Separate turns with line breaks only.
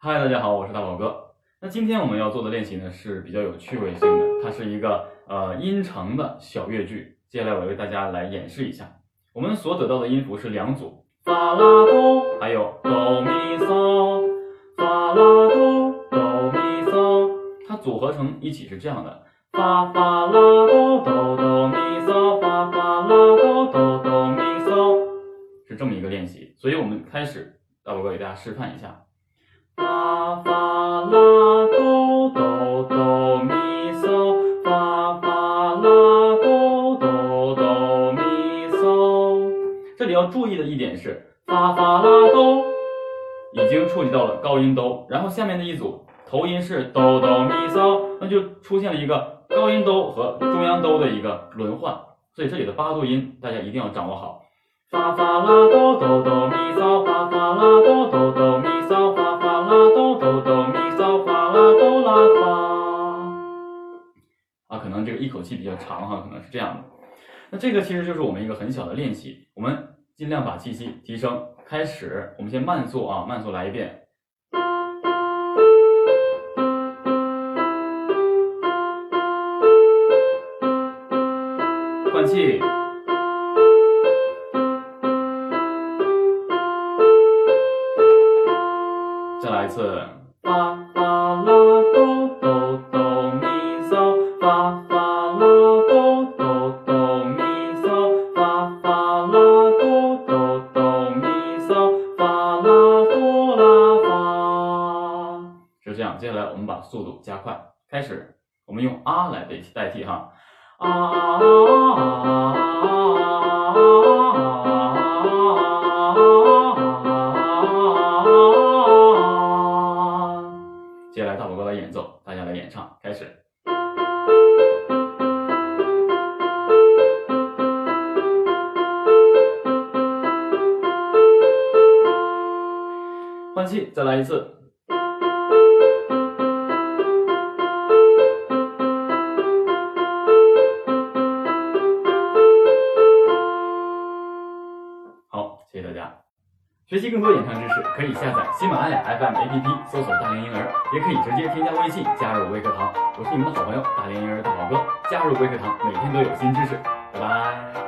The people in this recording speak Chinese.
嗨，大家好，我是大宝哥。那今天我们要做的练习呢是比较有趣味性的，它是一个呃音程的小乐句。接下来我为大家来演示一下。我们所得到的音符是两组，发拉哆，还有哆咪嗦，发拉哆哆咪嗦，它组合成一起是这样的，发发拉哆哆哆咪嗦，发发拉哆哆哆咪嗦，是这么一个练习。所以我们开始，大宝哥给大家示范一下。发发拉哆哆哆咪嗦，发发拉哆哆哆咪嗦。这里要注意的一点是，发发拉哆已经触及到了高音哆，然后下面的一组头音是哆哆咪嗦，那就出现了一个高音哆和中央哆的一个轮换，所以这里的八度音大家一定要掌握好。发发拉哆哆哆咪嗦，发发拉哆哆哆咪嗦，可能这个一口气比较长哈，可能是这样的。那这个其实就是我们一个很小的练习，我们尽量把气息提升。开始，我们先慢速啊，慢速来一遍。换气。再来一次，发发拉哆哆哆接下来我们把速度加快，开始，我们用啊来代替代替哈，啊接下来大宝哥来演奏，大家来演唱，开始。换气，再来一次。学习更多演唱知识，可以下载喜马拉雅 FM APP，搜索“大连婴儿”，也可以直接添加微信加入微课堂。我是你们的好朋友大连婴儿大宝哥，加入微课堂，每天都有新知识。拜拜。